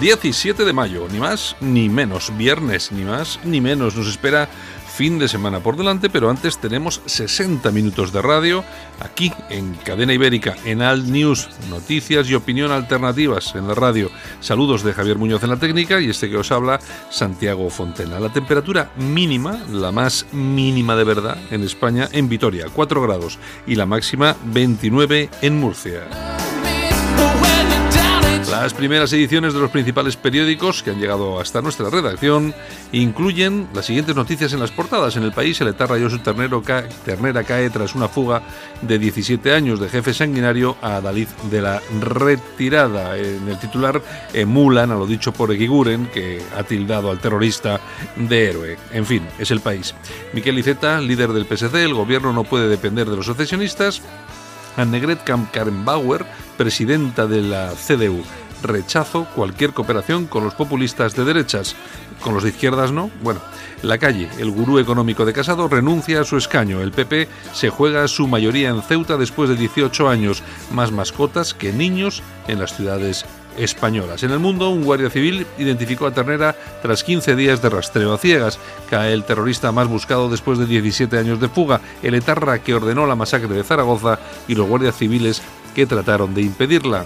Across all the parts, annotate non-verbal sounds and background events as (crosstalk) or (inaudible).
...17 de mayo, ni más ni menos, viernes, ni más ni menos, nos espera fin de semana por delante, pero antes tenemos 60 minutos de radio aquí en Cadena Ibérica, en Alt News, noticias y opinión alternativas en la radio. Saludos de Javier Muñoz en la técnica y este que os habla, Santiago Fontena. La temperatura mínima, la más mínima de verdad en España, en Vitoria, 4 grados, y la máxima 29 en Murcia. Las primeras ediciones de los principales periódicos que han llegado hasta nuestra redacción incluyen las siguientes noticias en las portadas. En el país, el etarra su ternero ternera cae tras una fuga de 17 años de jefe sanguinario a Dalí de la retirada. En el titular emulan a lo dicho por Eguiguren, que ha tildado al terrorista de héroe. En fin, es el país. Miquel Iceta, líder del PSC, el gobierno no puede depender de los secesionistas. Annegret Kamp-Karrenbauer, presidenta de la CDU. Rechazo cualquier cooperación con los populistas de derechas. Con los de izquierdas no. Bueno, la calle, el gurú económico de Casado, renuncia a su escaño. El PP se juega su mayoría en Ceuta después de 18 años. Más mascotas que niños en las ciudades españolas. En el mundo, un guardia civil identificó a Ternera tras 15 días de rastreo a ciegas. Cae el terrorista más buscado después de 17 años de fuga, el etarra que ordenó la masacre de Zaragoza y los guardias civiles que trataron de impedirla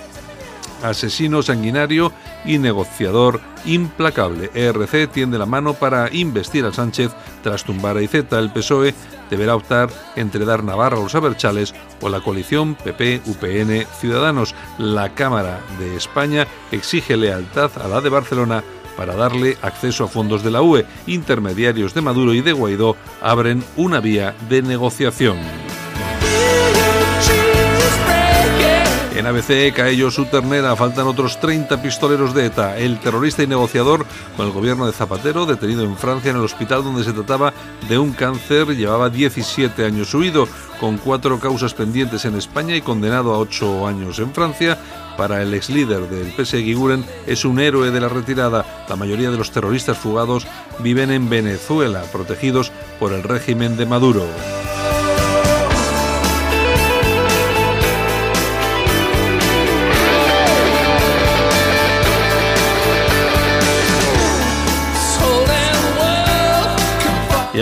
asesino sanguinario y negociador implacable. ERC tiende la mano para investir a Sánchez tras tumbar a Iceta. El PSOE deberá optar entre dar Navarra a los Aberchales o la coalición PP-UPN Ciudadanos. La Cámara de España exige lealtad a la de Barcelona para darle acceso a fondos de la UE. Intermediarios de Maduro y de Guaidó abren una vía de negociación. En ABC su ternera, faltan otros 30 pistoleros de ETA. El terrorista y negociador con el gobierno de Zapatero, detenido en Francia en el hospital donde se trataba de un cáncer, llevaba 17 años huido, con cuatro causas pendientes en España y condenado a 8 años en Francia. Para el ex líder del PSE Guren es un héroe de la retirada. La mayoría de los terroristas fugados viven en Venezuela, protegidos por el régimen de Maduro.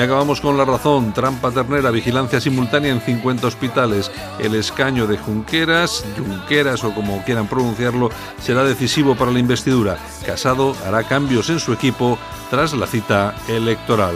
Y acabamos con la razón. Trampa ternera, vigilancia simultánea en 50 hospitales. El escaño de Junqueras, Junqueras o como quieran pronunciarlo, será decisivo para la investidura. Casado hará cambios en su equipo tras la cita electoral.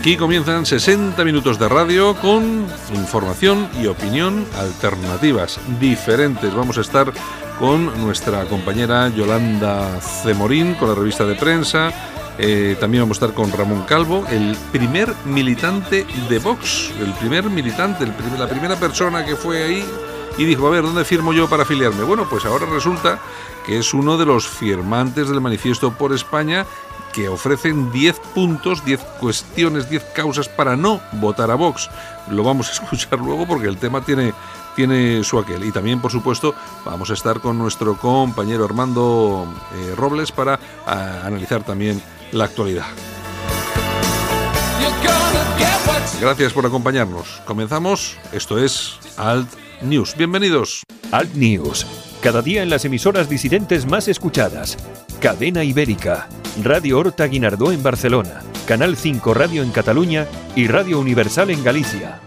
Aquí comienzan 60 minutos de radio con información y opinión alternativas, diferentes. Vamos a estar con nuestra compañera Yolanda Cemorín, con la revista de prensa. Eh, también vamos a estar con Ramón Calvo, el primer militante de Vox, el primer militante, la primera persona que fue ahí y dijo, a ver, ¿dónde firmo yo para afiliarme? Bueno, pues ahora resulta que es uno de los firmantes del manifiesto por España que ofrecen 10 puntos, 10 cuestiones, 10 causas para no votar a Vox. Lo vamos a escuchar (laughs) luego porque el tema tiene, tiene su aquel. Y también, por supuesto, vamos a estar con nuestro compañero Armando eh, Robles para analizar también la actualidad. Gracias por acompañarnos. Comenzamos. Esto es Alt News. Bienvenidos. Alt News. Cada día en las emisoras disidentes más escuchadas. Cadena Ibérica. Radio Horta Guinardó en Barcelona, Canal 5 Radio en Cataluña y Radio Universal en Galicia.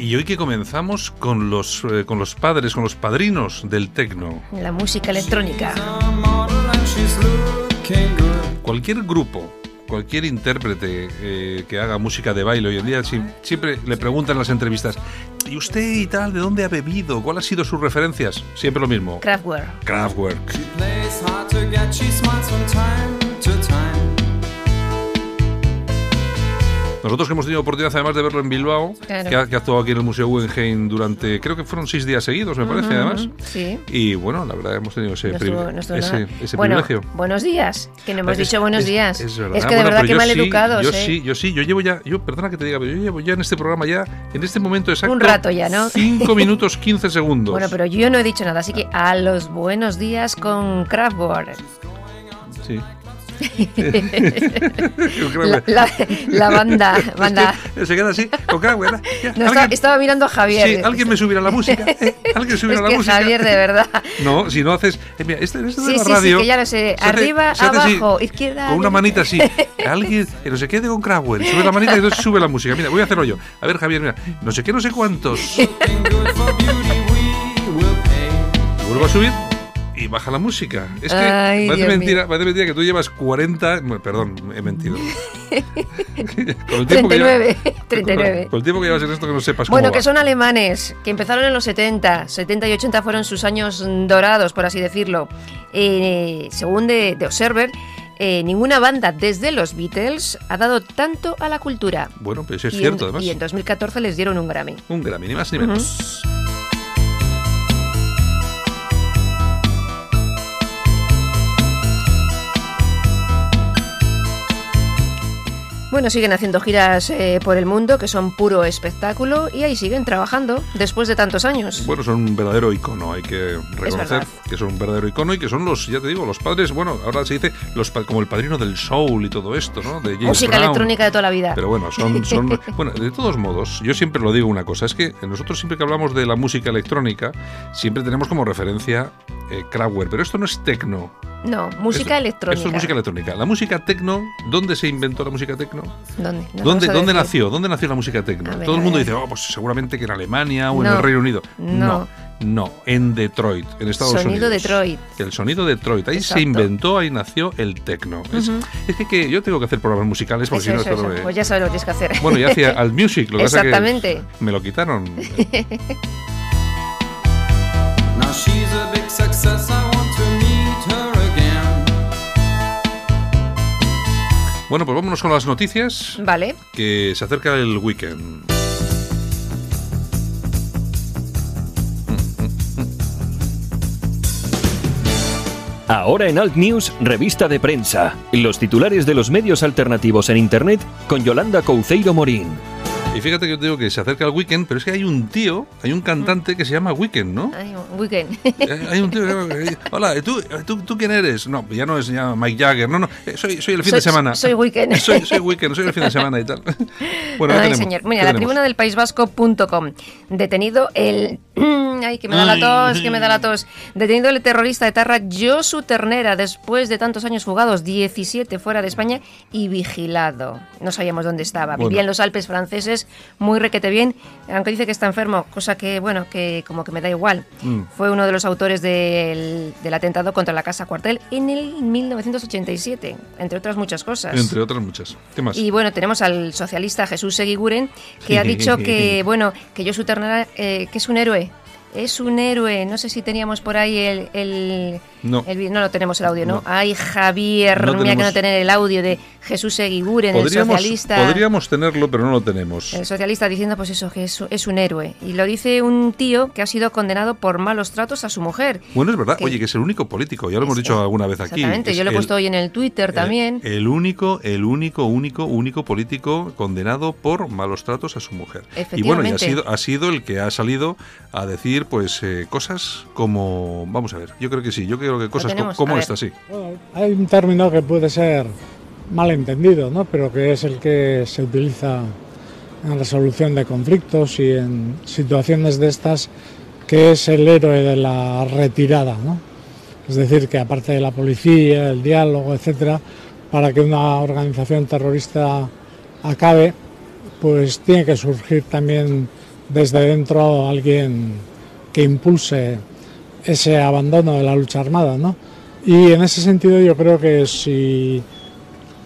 Y hoy que comenzamos con los, eh, con los padres, con los padrinos del tecno. La música electrónica. Cualquier grupo cualquier intérprete eh, que haga música de baile hoy en día siempre le preguntan en las entrevistas, ¿y usted y tal de dónde ha bebido? ¿Cuáles han sido sus referencias? Siempre lo mismo. Kraftwerk. Kraftwerk. Nosotros que hemos tenido oportunidad además de verlo en Bilbao, que, ha, actuado aquí en el Museo Guggenheim durante, creo que fueron seis días seguidos, me parece, además. Sí. Y bueno, la verdad hemos tenido ese, ese, bueno, privilegio. Buenos días, que no hemos dicho buenos días. Es, verdad. es que de verdad que mal educados. Yo ¿eh? sí, yo sí, yo llevo ya, yo perdona que te diga, pero yo llevo ya en este programa ya, en este momento exacto. Un rato ya, ¿no? 5 (laughs) minutos 15 segundos. Bueno, pero yo no he dicho nada, así que a los buenos días con Kraftwerk. Sí. La, la, banda, (laughs) banda. Se queda así, con no, estaba, estaba, mirando a Javier. Sí, alguien me subirá la música. ¿eh? (laughs) Alguien subirá es la que música. Javier, de verdad. (laughs) No, si no haces. Eh, mira, este, este sí, de la sí, radio. Sí, que ya lo sé. Arriba, hace, abajo, así, izquierda. Con una manita así. Alguien, que no se quede con Crowell. Sube la manita y entonces sube la música. Mira, voy a hacerlo yo. A ver, Javier, mira. No sé qué, no sé cuántos. Vuelvo a subir y baja la música. Es que Ay, parece, mentira, parece mentira que tú llevas 40. bueno, Perdón, he mentido. (laughs) con el 39, que lleva- 39. (laughs) Con, con el tiempo que llevas en esto que no sepas Bueno, cómo que va. son alemanes, que empezaron en los 70, 70 y 80 fueron sus años dorados, por así decirlo. Eh, según de, de Observer, eh, ninguna banda desde los Beatles ha dado tanto a la cultura. Bueno, pues es y, cierto, en, además. y en 2014 les dieron un Grammy. Un Grammy, ni más ni menos. Bueno, siguen haciendo giras eh, por el mundo que son puro espectáculo y ahí siguen trabajando después de tantos años. Bueno, son un verdadero icono, hay que reconocer que son un verdadero icono y que son los, ya te digo, los padres, bueno, ahora se dice los como el padrino del soul y todo esto, ¿no? De James Música Brown. electrónica de toda la vida. Pero bueno, son, son. (laughs) Bueno, de todos modos, yo siempre lo digo una cosa: es que nosotros siempre que hablamos de la música electrónica, siempre tenemos como referencia eh, Kraftwerk, pero esto no es tecno. no, música Esto- electrónica. Esto es música electrónica. La música tecno, ¿dónde se inventó la música tecno? ¿Dónde? No ¿Dónde, ¿dónde nació? ¿Dónde nació la música tecno? Ver, Todo el mundo dice, oh, pues seguramente que en Alemania o en el Reino Unido. No. no, en Detroit, en Estados Sonido Unidos. Detroit. El sonido Detroit. Ahí se inventó, ahí nació el tecno. Es, es que, que yo tengo que hacer programas musicales porque si no Pues ya sabes lo que tienes que hacer. Bueno, ya hacía al music, lo que pasa que Exactamente. me lo quitaron. (laughs) Bueno, pues vámonos con las noticias, Vale. que se acerca el weekend. Ahora en Alt News, revista de prensa. Los titulares de los medios alternativos en Internet con Yolanda Couceiro Morín. Y fíjate que yo te digo que se acerca el weekend, pero es que hay un tío, hay un cantante que se llama Weekend, ¿no? Ay, un weekend. Eh, Hay un tío que llama- (laughs) Hola, ¿tú, tú, tú quién eres? No, ya no es ya Mike Jagger, no, no, eh, soy, soy el fin Soy- de semana. soy Weekend. (laughs) Soy, soy Weekend, soy el fin de semana y tal. (laughs) Bueno, ¿qué Ay, tenemos? señor. ¿Qué Mira, la tenemos? tribuna del País Vasco.com. Detenido el. (clears throat) Ay, que me da la tos, que me da la tos. Detenido el terrorista etarra Josu Ternera después de tantos años fugados, 17 fuera de España y vigilado. No sabíamos dónde estaba. Bueno. Vivía en los Alpes franceses, muy requete bien, aunque dice que está enfermo, cosa que, bueno, que como que me da igual. Mm. Fue uno de los autores del, del atentado contra la Casa Cuartel en el 1987, entre otras muchas cosas. Entre otras muchas. ¿Qué más? Y bueno, tenemos al socialista Jesús Seguiguren, que ha dicho que, (laughs) bueno, que Josu Ternera, eh, que es un héroe. Es un héroe. No sé si teníamos por ahí el... el- No. el no lo tenemos el audio, ¿no? No. Ay, Javier, No mira que no tener el audio de Jesús Seguiguren, el socialista. podríamos tenerlo, pero no lo tenemos. El socialista diciendo, pues eso, que es, es un héroe. Y lo dice un tío que ha sido condenado por malos tratos a su mujer. Bueno, es verdad. que- Oye, que es el único político. Ya lo hemos dicho alguna vez aquí. Exactamente, Es yo lo he el- puesto hoy en el Twitter también. El, único, el único, único, único político condenado por malos tratos a su mujer. Y bueno, y ha Efectivamente. sido, ha sido el que ha salido a decir pues eh, cosas como. Vamos a ver, yo creo que sí, yo creo que cosas co- tenemos, como esta, sí. Bueno, hay un término que puede ser malentendido, ¿no? pero que es el que se utiliza en resolución de conflictos y en situaciones de estas, que es el héroe de la retirada. ¿no? Es decir, que aparte de la policía, el diálogo, etcétera, para que una organización terrorista acabe, pues tiene que surgir también desde dentro alguien que impulse ese abandono de la lucha armada, ¿no? Y en ese sentido yo creo que si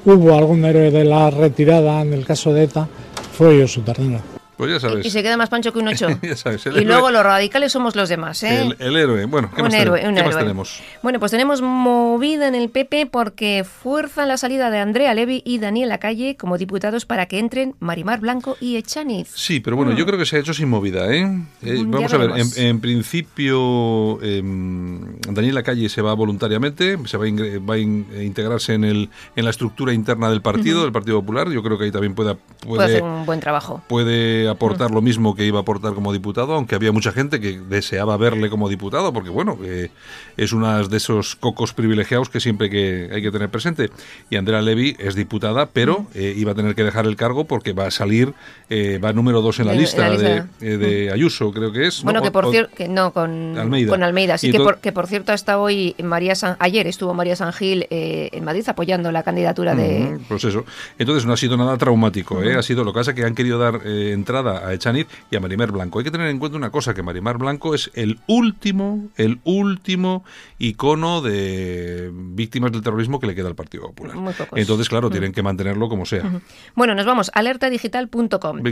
hubo algún héroe de la retirada en el caso de ETA, fue Josu Ternera. Pues ya sabes. Y se queda más pancho que un ocho. (laughs) ya sabes, el y héroe- luego los radicales somos los demás, ¿eh? El, el héroe. Bueno, ¿qué, un más, héroe, tenemos? un ¿Qué más héroe. tenemos? Bueno, pues tenemos movida en el PP porque fuerzan la salida de Andrea Levy y Daniel Lacalle como diputados para que entren Marimar Blanco y Echaniz. Sí, pero bueno, yo creo que se ha hecho sin movida, ¿eh? Eh, Mm, vamos a ver, en, en principio em, Daniel Lacalle se va voluntariamente, se va a, ingre- va a in- a integrarse en, el, en la estructura interna del partido, del Partido Popular. Yo creo que ahí también puede, Puede hacer un buen trabajo. puede aportar lo mismo que iba a aportar como diputado, aunque había mucha gente que deseaba verle como diputado, porque bueno, eh, es uno de esos cocos privilegiados que siempre que hay que tener presente. Y Andrea Levy es diputada, pero eh, iba a tener que dejar el cargo porque va a salir, eh, va número dos en la lista, la de, lista. de Ayuso, creo que es. ¿no? Bueno, que por cierto, que no, con Almeida. con Almeida. Sí, Y que por, que por cierto hasta hoy María San, ayer estuvo María San Gil eh, en Madrid apoyando la candidatura de... Pues eso. Entonces no ha sido nada traumático, ha sido lo que pasa que han querido dar eh, entrada a Echaniz y a Marimar Blanco. Hay que tener en cuenta una cosa, que Marimar Blanco es el último, el último icono de víctimas del terrorismo que le queda al Partido Popular. Muy pocos. Entonces, claro, tienen que mantenerlo como sea. Bueno, nos vamos, alertadigital.com.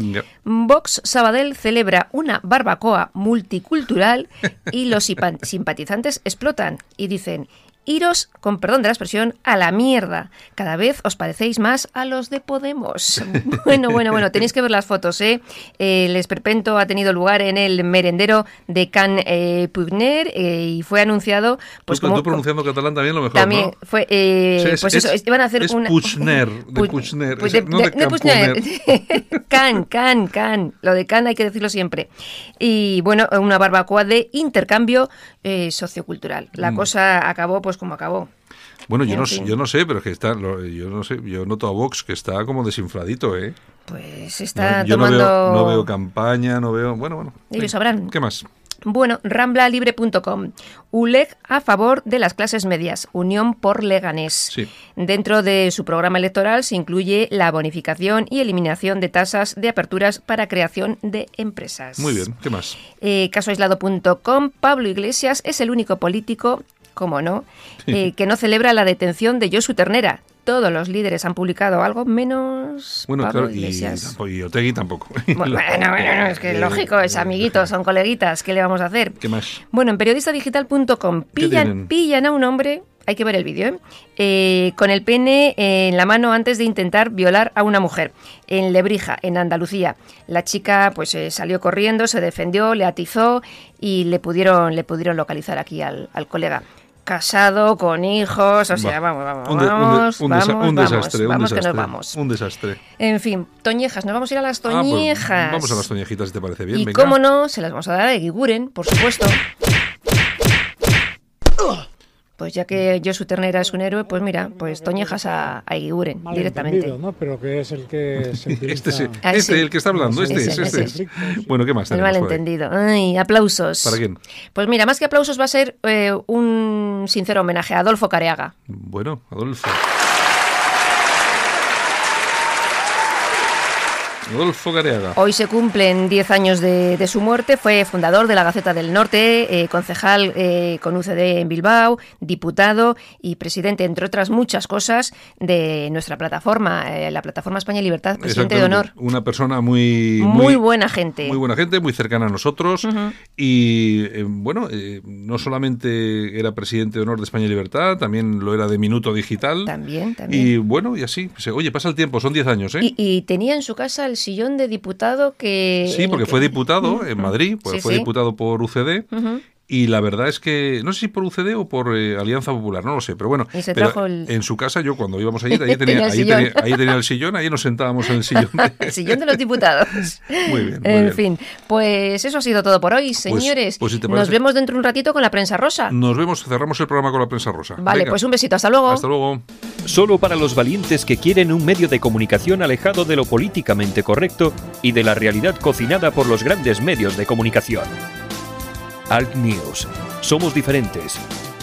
Vox Sabadell celebra una barbacoa multicultural y los (laughs) simpatizantes explotan y dicen, iros, con perdón de la expresión, a la mierda. Cada vez os parecéis más a los de Podemos. (laughs) Bueno, bueno, bueno, tenéis que ver las fotos, ¿eh? El esperpento ha tenido lugar en el merendero de Can eh, Pugner eh, y fue anunciado... Pues tú, como, tú pronunciando catalán también lo mejor, también ¿no? fue, eh, es- pues es- eso, iban a hacer es una... Puigner, de Pu- Puigner, pues ese, no de Puigner. (laughs) can, can, can. Lo de can hay que decirlo siempre. Y bueno, una barbacoa de intercambio eh, sociocultural. La Mm. cosa acabó pues como acabó. Bueno, yo no, fin. yo no sé, pero es que está, lo- yo no sé, yo noto a Vox que está como desinfladito, ¿eh? Pues está No, yo tomando... no veo, no veo campaña, no veo. Bueno, bueno. Ellos venga. sabrán. ¿Qué más? Bueno, ramblalibre.com. ULEG a favor de las clases medias. Unión por Leganés. Sí. Dentro de su programa electoral se incluye la bonificación y eliminación de tasas de aperturas para creación de empresas. Muy bien. ¿Qué más? Eh, casoaislado.com, Pablo Iglesias es el único político, como no, eh, que no celebra la detención de Josu Ternera. Todos los líderes han publicado algo menos Bueno, Pablo claro, y, Iglesias. tampoco- y Otegui tampoco. Bueno, (laughs) bueno, bueno, es que Eh, lógico, es amiguitos, son coleguitas, ¿qué le vamos a hacer? ¿Qué más? Bueno, en periodistadigital.com ¿Qué pillan, pillan a un hombre, hay que ver el vídeo, ¿eh? Eh, con el pene en la mano antes de intentar violar a una mujer en Lebrija, en Andalucía. La chica pues eh, salió corriendo, se defendió, le atizó y le pudieron, le pudieron localizar aquí al, al colega. Casado, con hijos, o sea, Va. vamos, vamos, Un de- un de- vamos, un desa- vamos, un vamos, desastre, un vamos que desastre, nos vamos. Un desastre. En fin, toñejas, nos vamos a ir a las Ah, pues toñejas. vamos a las toñejitas, si te parece bien. Y venga. cómo no, se las vamos a dar a Eguiguren, por supuesto. Pues ya que Josu Ternera es un héroe, pues mira, pues toñejas a, a Eguiguren Mal directamente. ¿no? Pero que es el que se (laughs) Este, sí, Ah, este sí. el que está hablando, este Ese, es, este ese. es. Bueno, ¿qué más El malentendido. Ay, aplausos. ¿Para quién? Pues mira, más que aplausos va a ser eh, un sincero homenaje a Adolfo Careaga. Bueno, Adolfo. Adolfo Gareaga. Hoy se cumplen 10 años de, de su muerte. Fue fundador de la Gaceta del Norte, eh, concejal eh, con UCD en Bilbao, diputado y presidente, entre otras muchas cosas, de nuestra plataforma, eh, la Plataforma España y Libertad, presidente de honor. Una persona muy, Muy, buena gente. Muy buena gente, muy cercana a nosotros. Y bueno, no solamente era presidente de honor de España y Libertad, también lo era de Minuto Digital. También, también. Y bueno, y así. oye, pasa el tiempo, son 10 años, ¿eh? Y, y tenía en su casa el sillón de diputado que... Sí, porque que- fue diputado en Madrid, pues Sí, fue sí. diputado por UCD. Y la verdad es que, no sé si por UCD o por eh, Alianza Popular, no lo sé, pero bueno. Y se pero trajo el- En su casa, yo cuando íbamos allí, ahí (laughs) Tenía ahí, sillón. tenía, ahí tenía el sillón, ahí nos sentábamos en el sillón. (laughs) El sillón de los diputados. Muy bien, muy en bien. fin, pues eso ha sido todo por hoy, señores. pues si te Nos vemos dentro de un ratito con la prensa rosa. Nos vemos, cerramos el programa con la prensa rosa. Vale, Venga, pues un besito, hasta luego. Hasta luego. Solo para los valientes que quieren un medio de comunicación alejado de lo políticamente correcto y de la realidad cocinada por los grandes medios de comunicación. Alt News. Somos diferentes.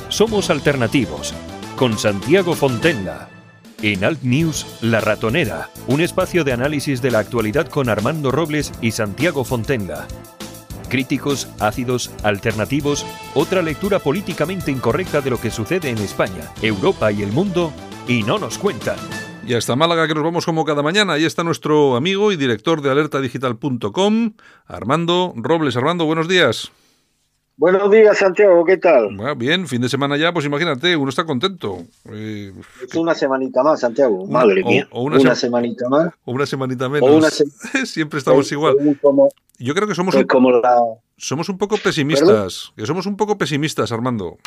Somos alternativos. Con Santiago Fontenla. En Alt News, La Ratonera, un espacio de análisis de la actualidad con Armando Robles y Santiago Fontenla. Críticos, ácidos, alternativos, otra lectura políticamente incorrecta de lo que sucede en España, Europa y el mundo, y no nos cuentan. Y hasta Málaga que nos vamos como cada mañana. Ahí está nuestro amigo y director de alertadigital.com, Armando Robles. Armando, buenos días. Buenos días, Santiago, ¿qué tal? Bueno, bien, fin de semana ya, pues imagínate, uno está contento. Eh, Es una semanita más, Santiago. Una- Madre o- mía. o una una, sema- semanita más. o una semanita menos. O una se- (laughs) Siempre estamos igual. Como, Yo creo que somos un, como la... somos un poco pesimistas. Que somos un poco pesimistas, Armando.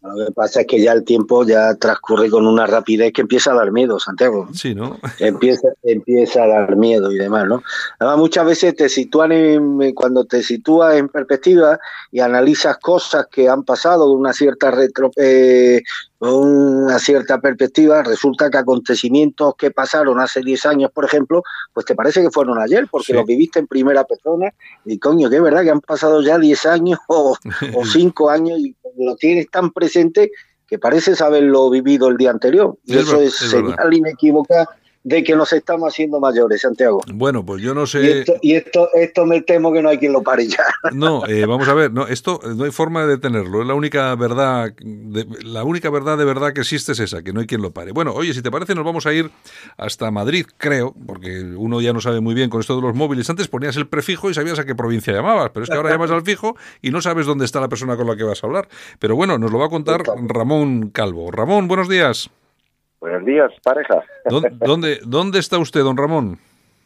Lo que pasa es que ya el tiempo ya transcurre con una rapidez que empieza a dar miedo, Santiago. Sí, ¿no? Empieza, empieza a dar miedo y demás, ¿no? Además, muchas veces te sitúan en, cuando te sitúas en perspectiva y analizas cosas que han pasado de una cierta retro, eh, una cierta perspectiva, resulta que acontecimientos que pasaron hace 10 años, por ejemplo, pues te parece que fueron ayer, porque Sí. los viviste en primera persona y coño, que es verdad que han pasado ya 10 años o, o (laughs) 5 años y lo tienes tan presente que pareces haberlo vivido el día anterior. Y Es eso es, verdad. señal inequívoca de que nos estamos haciendo mayores, Santiago. Bueno, pues yo no Y, sé. esto, y esto, esto me temo que no hay quien lo pare ya. (laughs) No, eh, vamos a ver, no, esto eh, no hay forma de detenerlo. Es la única verdad, de- la única verdad de verdad que existe es esa, que no hay quien lo pare. Bueno, oye, si te parece, nos vamos a ir hasta Madrid, creo, porque uno ya no sabe muy bien con esto de los móviles. Antes ponías el prefijo y sabías a qué provincia llamabas, pero es que ahora llamas al fijo y no sabes dónde está la persona con la que vas a hablar. Pero bueno, nos lo va a contar Ramón Calvo. Ramón, buenos días. Buenos días, pareja. ¿Dónde, dónde, dónde está usted, don Ramón?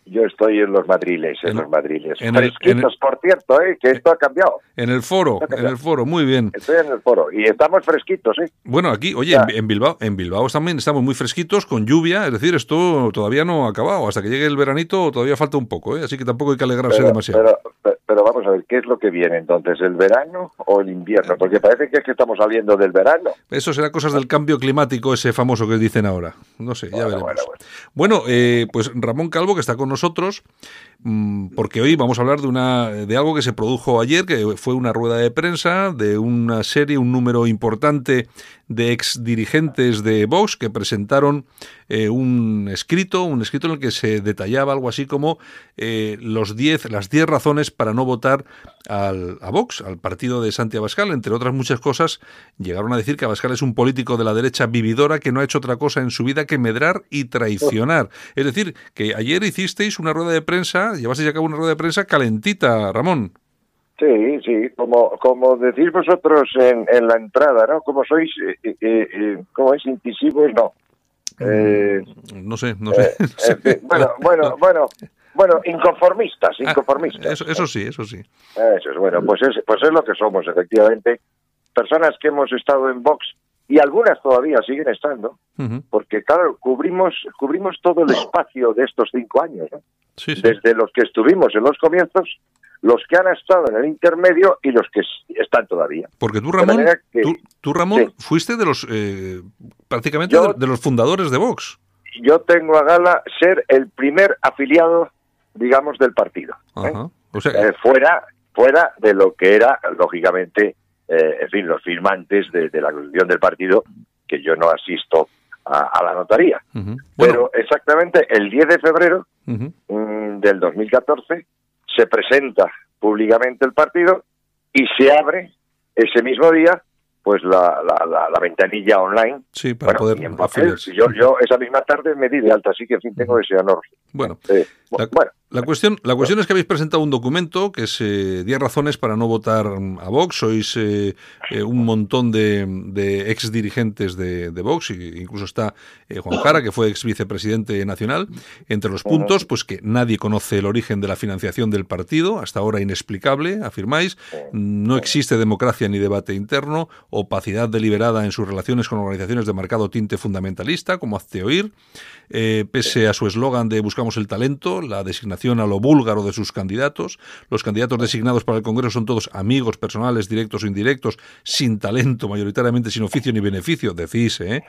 Yo estoy en los madriles, en, En- los madriles. en Fresquitos, el- por cierto, ¿eh? que esto ha cambiado. En el foro, en el foro, muy bien. Estoy en el foro y estamos fresquitos, ¿eh? Bueno, aquí, oye, en, en Bilbao, en Bilbao también estamos muy fresquitos, con lluvia, es decir, esto todavía no ha acabado. Hasta que llegue el veranito todavía falta un poco, ¿eh? así que tampoco hay que alegrarse Pero, demasiado. pero, pero- pero vamos a ver, ¿qué es lo que viene entonces? ¿El verano o el invierno? Porque parece que es que estamos saliendo del verano. Eso será cosas del cambio climático, ese famoso que dicen ahora. No sé, ya Bueno, veremos. bueno, Bueno, eh, pues Ramón Calvo, que está con nosotros, mm, porque hoy vamos a hablar de una de algo que se produjo ayer, que fue una rueda de prensa de una serie, un número importante de ex dirigentes de Vox que presentaron eh, un escrito, un escrito en el que se detallaba algo así como eh, los 10, las 10 razones para no votar al, a Vox, al partido de Santi Abascal. Entre otras muchas cosas, llegaron a decir que Abascal es un político de la derecha vividora que no ha hecho otra cosa en su vida que medrar y traicionar. Es decir, que ayer hicisteis una rueda de prensa, llevasteis a cabo una rueda de prensa calentita, Ramón. Sí, sí, como, como decís vosotros en, en la entrada, ¿no? Como sois, eh, eh, eh, ¿cómo es? Incisivos, no. Eh, No sé, no sé. en fin, bueno, bueno, bueno, bueno, inconformistas, Ah, inconformistas. Eso, eso sí, eso sí. Eso es bueno, pues es, pues es lo que somos, efectivamente. Personas que hemos estado en Vox y algunas todavía siguen estando, porque claro, cubrimos, cubrimos todo el espacio de estos cinco años, ¿no? Sí, sí. desde los que estuvimos en los comienzos, los que han estado en el intermedio y los que están todavía. Porque tú, Ramón, que- tú, tú, Ramón, Sí. fuiste de los, eh, prácticamente Yo- de, de los fundadores de Vox. Yo tengo a gala ser el primer afiliado, digamos, del partido. ¿eh? Ajá. O sea, Eh, fuera, fuera de lo que era, lógicamente, eh, en fin, los firmantes de, de la constitución del partido, que yo no asisto a, a la notaría. bueno, Pero exactamente el 10 de febrero ujú. mm, del 2014 se presenta públicamente el partido y se abre ese mismo día pues la, la, la, la ventanilla online. sí, para Bueno, poder en papel, yo, yo esa misma tarde me di de alta, así que en fin tengo ese honor. Bueno, Eh, La, bueno, la cuestión, la cuestión es que habéis presentado un documento que es eh, 10 razones para no votar a Vox. Sois eh, eh, un montón de, de ex dirigentes de, de Vox, incluso está eh, Juan Jara, que fue ex vicepresidente nacional. Entre los puntos, pues que nadie conoce el origen de la financiación del partido, hasta ahora inexplicable, afirmáis. No existe democracia ni debate interno, opacidad deliberada en sus relaciones con organizaciones de marcado tinte fundamentalista, como hazte oír. Pese a su eslogan de buscamos el talento, la designación a lo búlgaro de sus candidatos. Los candidatos designados para el Congreso son todos amigos personales, directos o indirectos, sin talento, mayoritariamente sin oficio ni beneficio, decís, ¿eh?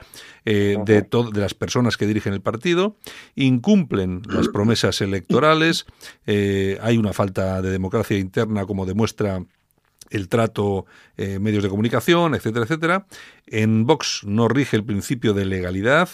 Eh, de, las personas que dirigen el partido. Incumplen las promesas electorales. eh, hay una falta de democracia interna, como demuestra el trato, eh, medios de comunicación, etcétera, etcétera. En Vox no rige el principio de legalidad.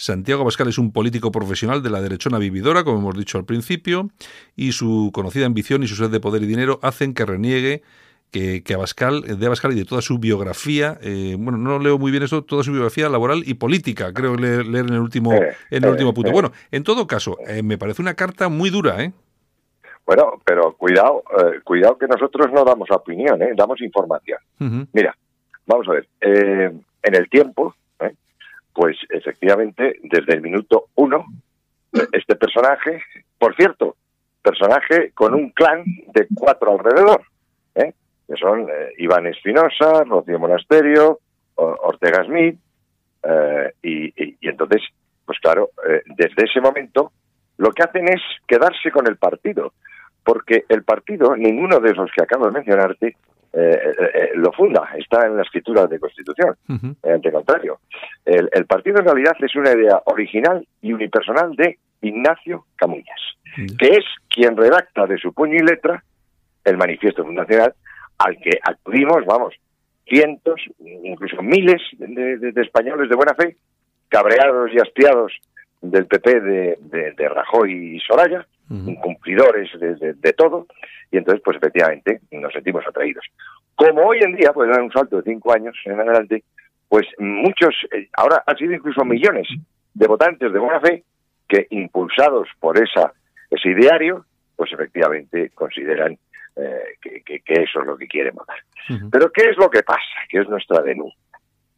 Santiago Abascal es un político profesional de la derechona vividora, como hemos dicho al principio, y su conocida ambición y su sed de poder y dinero hacen que reniegue que, que Abascal, de Abascal y de toda su biografía, eh, bueno, no leo muy bien esto, toda su biografía laboral y política, creo leer, leer en el último, Eh, en el eh, último punto. eh. Bueno, en todo caso, eh, me parece una carta muy dura, ¿eh? Bueno, pero cuidado, eh, cuidado que nosotros no damos opinión, ¿eh? damos información. Mira, vamos a ver, eh, en el tiempo, ¿eh? Pues efectivamente, desde el minuto uno, este personaje, por cierto, personaje con un clan de cuatro alrededor, ¿eh? que son eh, Iván Espinosa, Rocío Monasterio, Ortega Smith, eh, y, y- entonces, pues claro, desde ese momento lo que hacen es quedarse con el partido, porque el partido, ninguno de los que acabo de mencionarte, lo funda, está en la escritura de Constitución, eh, ante contrario. El, el partido en realidad es una idea original y unipersonal de Ignacio Camuñas, que es quien redacta de su puño y letra el manifiesto fundacional al que acudimos, vamos, cientos, incluso miles de, de- de españoles de buena fe, cabreados y hastiados del PP de, de- de Rajoy y Soraya, Ujú. incumplidores de, de- de todo, y entonces, pues efectivamente, nos sentimos atraídos. Como hoy en día, pues dar un salto de cinco años en adelante, pues muchos, eh, ahora han sido incluso millones de votantes de buena fe que, impulsados por esa ese ideario, pues efectivamente consideran eh, que, que- que eso es lo que quieren votar. Pero ¿qué es lo que pasa? ¿Qué es nuestra denuncia?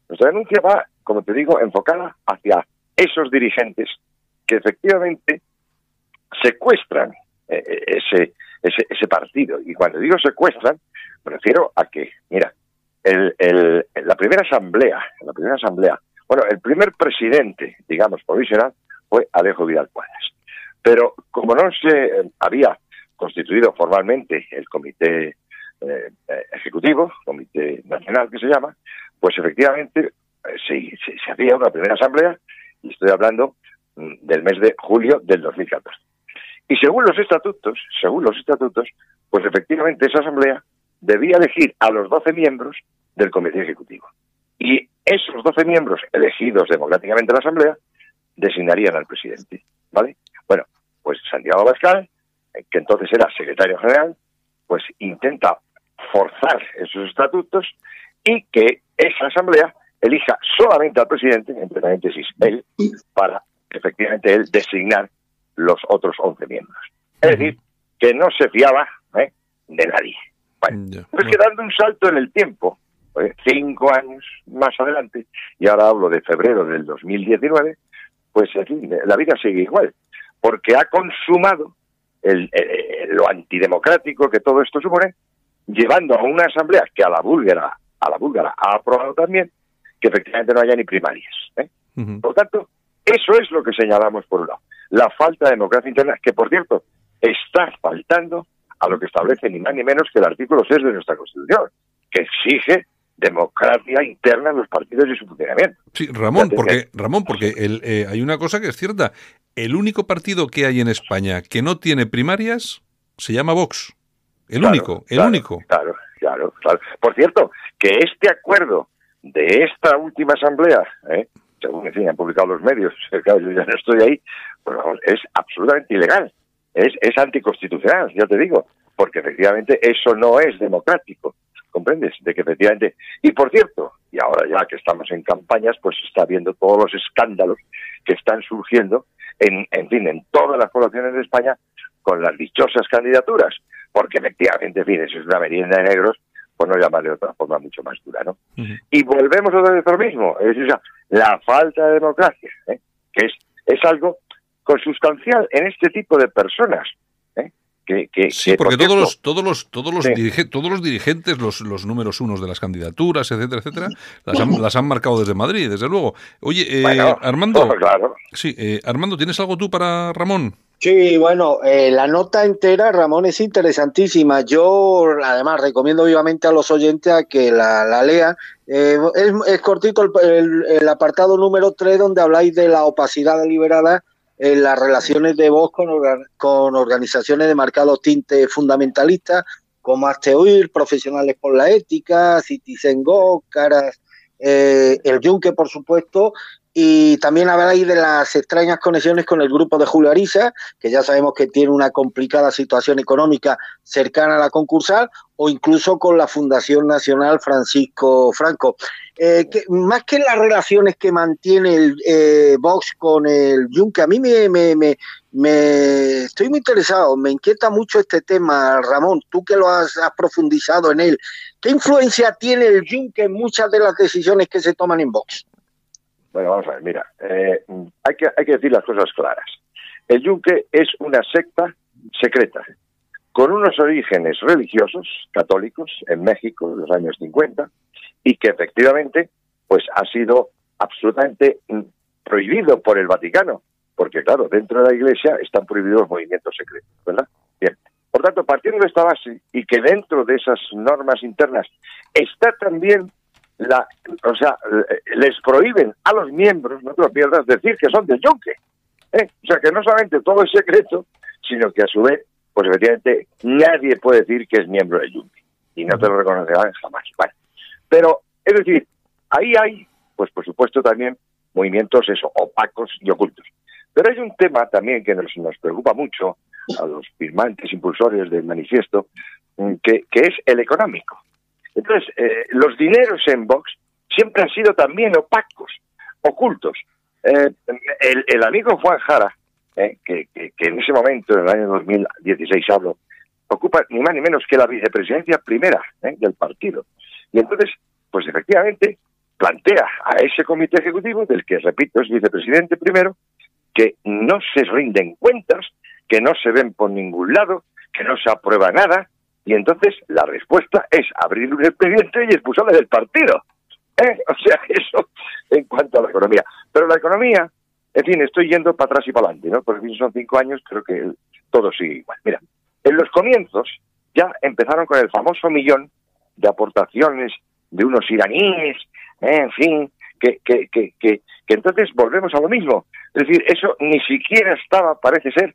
Nuestra denuncia va, como te digo, enfocada hacia esos dirigentes que efectivamente secuestran eh, eh, ese, ese, ese partido. Y cuando digo secuestran, me refiero a que, mira, el, el, la primera asamblea, la primera asamblea, bueno, el primer presidente, digamos, provisional, fue Alejo Vidal Cuadras. Pero como no se eh, había constituido formalmente el comité eh, ejecutivo, comité nacional que se llama, pues efectivamente se, se, se hacía una primera asamblea, y estoy hablando mm, del mes de julio del 2014. Y según los estatutos, según los estatutos, pues efectivamente esa asamblea debía elegir a los 12 miembros del comité ejecutivo. Y esos 12 miembros elegidos democráticamente en la asamblea designarían al presidente, ¿vale? Bueno, pues Santiago Abascal, eh, que entonces era secretario general, pues intenta forzar esos estatutos y que esa asamblea elija solamente al presidente, entre paréntesis, él, para efectivamente él designar los otros 11 miembros. Es decir, que no se fiaba ¿eh? de nadie. Bueno, Ya. pues que dando un salto en el tiempo, ¿eh? cinco años más adelante, y ahora hablo de febrero del 2019, pues en fin, la vida sigue igual, porque ha consumado el, eh, lo antidemocrático que todo esto supone, llevando a una asamblea que a la búlgara, a la búlgara ha aprobado también que efectivamente no haya ni primarias. ¿eh? Por lo tanto, eso es lo que señalamos por un lado. La falta de democracia interna, que por cierto, está faltando a lo que establece ni más ni menos que el artículo 6 de nuestra Constitución, que exige democracia interna en los partidos y su funcionamiento. Sí, Ramón, porque Ramón, porque el, eh, hay una cosa que es cierta. El único partido que hay en España que no tiene primarias se llama Vox. El Claro, único, el claro, único. Claro, claro, claro. Por cierto, que este acuerdo de esta última asamblea, ¿eh? según en fin, han publicado los medios, (laughs) claro, yo ya no estoy ahí, pues vamos, es absolutamente ilegal, es, es anticonstitucional, ya te digo, porque efectivamente eso no es democrático, ¿comprendes? De que efectivamente, y por cierto, y ahora ya que estamos en campañas, pues está viendo todos los escándalos que están surgiendo en, en fin, en todas las poblaciones de España con las dichosas candidaturas, porque efectivamente, en fin, eso es una merienda de negros, por no llamarle de otra forma mucho más dura, ¿no? Y volvemos otra vez a lo mismo, es esa, la falta de democracia, ¿eh? que es, es algo consustancial en este tipo de personas, ¿eh? que, que, Sí, que, porque por todos cierto, los, todos los, todos los, Sí. dirige- todos los dirigentes, los, los números unos de las candidaturas, etcétera, etcétera, las han, las han marcado desde Madrid, desde luego. Oye, eh, bueno, Armando, pues claro, sí, eh, Armando, ¿tienes algo tú para Ramón? Sí, bueno, eh, la nota entera, Ramón, es interesantísima. Yo, además, recomiendo vivamente a los oyentes a que la, la lean. Eh, es, es cortito el, el- el apartado número 3, donde habláis de la opacidad deliberada en las relaciones de Vox con, con organizaciones de marcado tinte fundamentalista, como Asteoir, Profesionales por la Ética, Citizen Go, Caras, eh, el Yunque, por supuesto, Y también habláis de las extrañas conexiones con el grupo de Julio Arisa, que ya sabemos que tiene una complicada situación económica cercana a la concursal, o incluso con la Fundación Nacional Francisco Franco. Eh, más que las relaciones que mantiene el eh, Vox con el Yunque, a mí me, estoy muy interesado, me inquieta mucho este tema, Ramón, tú que lo has, has profundizado en él. ¿Qué influencia tiene el Yunque en muchas de las decisiones que se toman en Vox? Bueno, vamos a ver, mira, eh, hay, que, hay que decir las cosas claras. El Yunque es una secta secreta, con unos orígenes religiosos, católicos, en México, en los años 50, y que efectivamente pues ha sido absolutamente prohibido por el Vaticano, porque claro, dentro de la Iglesia están prohibidos los movimientos secretos, ¿verdad? Bien. Por tanto, partiendo de esta base y que dentro de esas normas internas está también la, o sea, les prohíben a los miembros, no te lo pierdas, decir que son del yunque. ¿eh? O sea, que no solamente todo es secreto, sino que a su vez, pues efectivamente, nadie puede decir que es miembro del yunque. Y no te lo reconocerán jamás. Vale. Pero, es decir, ahí hay, pues por supuesto también, movimientos eso, opacos y ocultos. Pero hay un tema también que nos, nos preocupa mucho a los firmantes, impulsores del manifiesto, mm, que, que es el económico. Entonces, eh, los dineros en Vox siempre han sido también opacos, ocultos. Eh, el, amigo Juan Jara, eh, que, que, que, en ese momento, en el año 2016 hablo, ocupa ni más ni menos que la vicepresidencia primera del partido. Y entonces, pues efectivamente, plantea a ese comité ejecutivo, del que, repito, es vicepresidente primero, que no se rinden cuentas, que no se ven por ningún lado, que no se aprueba nada, y entonces la respuesta es abrir un expediente y expulsarle del partido. ¿Eh? O sea, (laughs) eso en cuanto a la economía. Pero la economía, en fin, estoy yendo para atrás y para adelante, ¿no? Porque son cinco años, creo que todo sigue igual. Mira, en los comienzos ya empezaron con el famoso millón de aportaciones de unos iraníes, ¿eh? en fin, que, que, que, que, que entonces volvemos a lo mismo. Es decir, eso ni siquiera estaba, parece ser,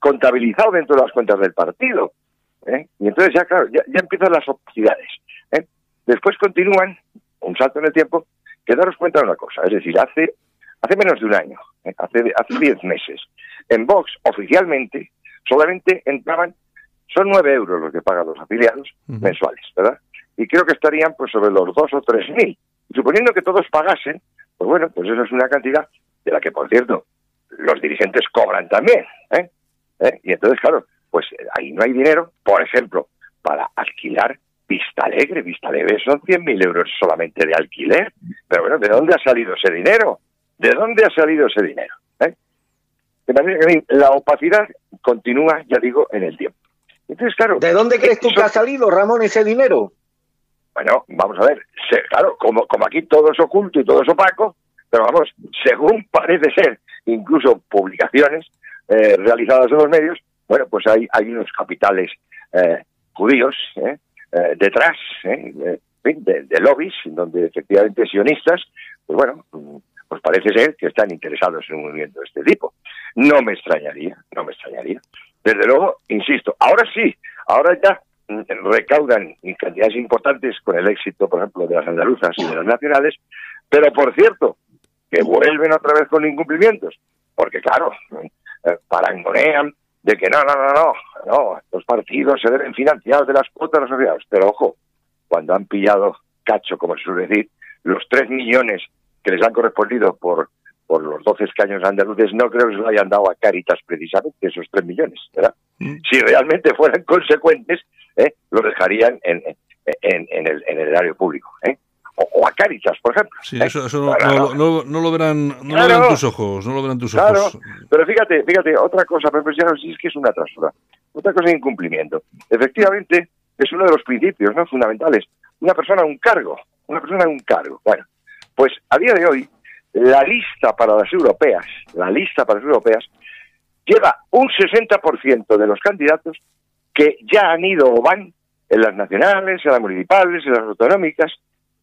contabilizado dentro de las cuentas del partido. ¿Eh? Y entonces ya, claro, ya, ya empiezan las opacidades. ¿eh? Después continúan, un salto en el tiempo, que daros cuenta de una cosa, es decir, hace, hace menos de un año, ¿eh? hace, hace diez meses, en Vox oficialmente solamente entraban, son nueve euros los que pagan los afiliados uh -huh. mensuales, ¿verdad? Y creo que estarían pues sobre los dos o tres mil. Suponiendo que todos pagasen, pues bueno, pues eso es una cantidad de la que, por cierto, los dirigentes cobran también. ¿eh? ¿Eh? Y entonces, claro, pues ahí no hay dinero, por ejemplo, para alquilar Vista Alegre. Vista Alegre son 100.000 euros solamente de alquiler. Pero bueno, ¿de dónde ha salido ese dinero? ¿De dónde ha salido ese dinero? ¿Eh? De manera que la opacidad continúa, ya digo, en el tiempo. Entonces, claro. ¿De dónde crees tú que ha salido, Ramón, ese dinero? Bueno, vamos a ver, claro, como, como aquí todo es oculto y todo es opaco, pero vamos, según (laughs) parece ser, incluso publicaciones eh, realizadas en los medios, bueno, pues hay, hay unos capitales eh, judíos eh, eh detrás de, de, lobbies, donde efectivamente sionistas, pues bueno, pues parece ser que están interesados en un movimiento de este tipo. No me extrañaría, no me extrañaría. Desde luego, insisto, ahora sí, ahora ya recaudan cantidades importantes con el éxito, por ejemplo, de las andaluzas y de las nacionales, pero por cierto, que vuelven otra vez con incumplimientos, porque claro, parangonean de que no, no, no, no, no, los partidos se deben financiar de las cuotas de los asociados, pero ojo, cuando han pillado cacho, como se suele decir, los tres millones que les han correspondido por por los 12 escaños andaluces, no creo que se lo hayan dado a Caritas precisamente esos 3 millones, ¿verdad? Mm. Si realmente fueran (laughs) consecuentes, ¿eh? lo dejarían en, en, en, el, en el erario público, ¿eh? O, o, a Caritas, por ejemplo. Sí, ¿eh? eso, eso no, no, no, no, lo verán, no claro, lo verán tus ojos, no lo verán tus claro, ojos. Pero fíjate, fíjate, otra cosa, profesional, sí es que es una trasura. Otra cosa es incumplimiento. Efectivamente, es uno de los principios ¿no? fundamentales. Una persona un cargo, una persona un cargo. Bueno, pues a día de hoy, la lista para las europeas, la lista para las europeas, lleva un 60% de los candidatos que ya han ido o van en las nacionales, en las municipales, en las autonómicas,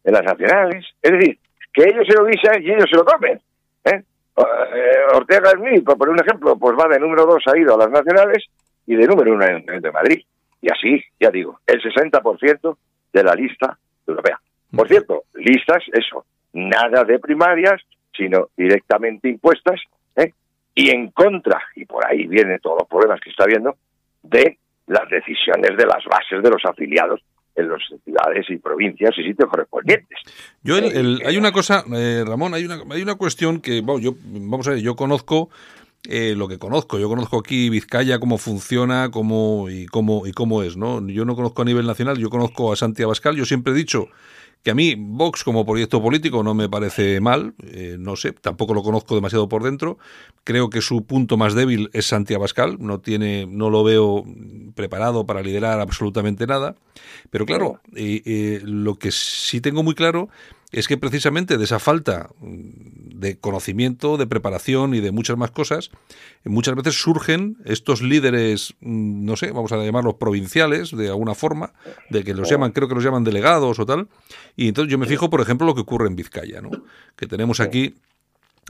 en las nacionales. Es decir, que ellos se lo dicen y ellos se lo comen. ¿eh? Ortega Smith, por poner un ejemplo, pues va de número dos, ha ido a las nacionales y de número uno en, en de Madrid. Y así, ya digo, el 60% de la lista europea. Por cierto, listas, eso, nada de primarias, sino directamente impuestas ¿eh? y en contra, y por ahí vienen todos los problemas que está habiendo, de las decisiones de las bases de los afiliados en las ciudades y provincias y sitios correspondientes. Yo el- el- Eh, hay una cosa, eh, Ramón, hay una, hay una cuestión que, bueno, yo, vamos a ver, yo conozco eh, lo que conozco. Yo conozco aquí Vizcaya, cómo funciona cómo, y, cómo, y cómo es, ¿no? Yo no conozco a nivel nacional, yo conozco a Santi Abascal. Yo siempre he dicho que a mí Vox como proyecto político no me parece mal, eh, no sé, tampoco lo conozco demasiado por dentro. Creo que su punto más débil es Santi Abascal, no tiene, no lo veo preparado para liderar absolutamente nada. Pero claro, eh, eh, lo que sí tengo muy claro es que precisamente de esa falta mm, de conocimiento, de preparación y de muchas más cosas, muchas veces surgen estos líderes, mm, no sé, vamos a llamarlos provinciales, de alguna forma, de que los llaman, creo que los llaman delegados o tal, y entonces yo me fijo, por ejemplo, lo que ocurre en Vizcaya, ¿no? Que tenemos aquí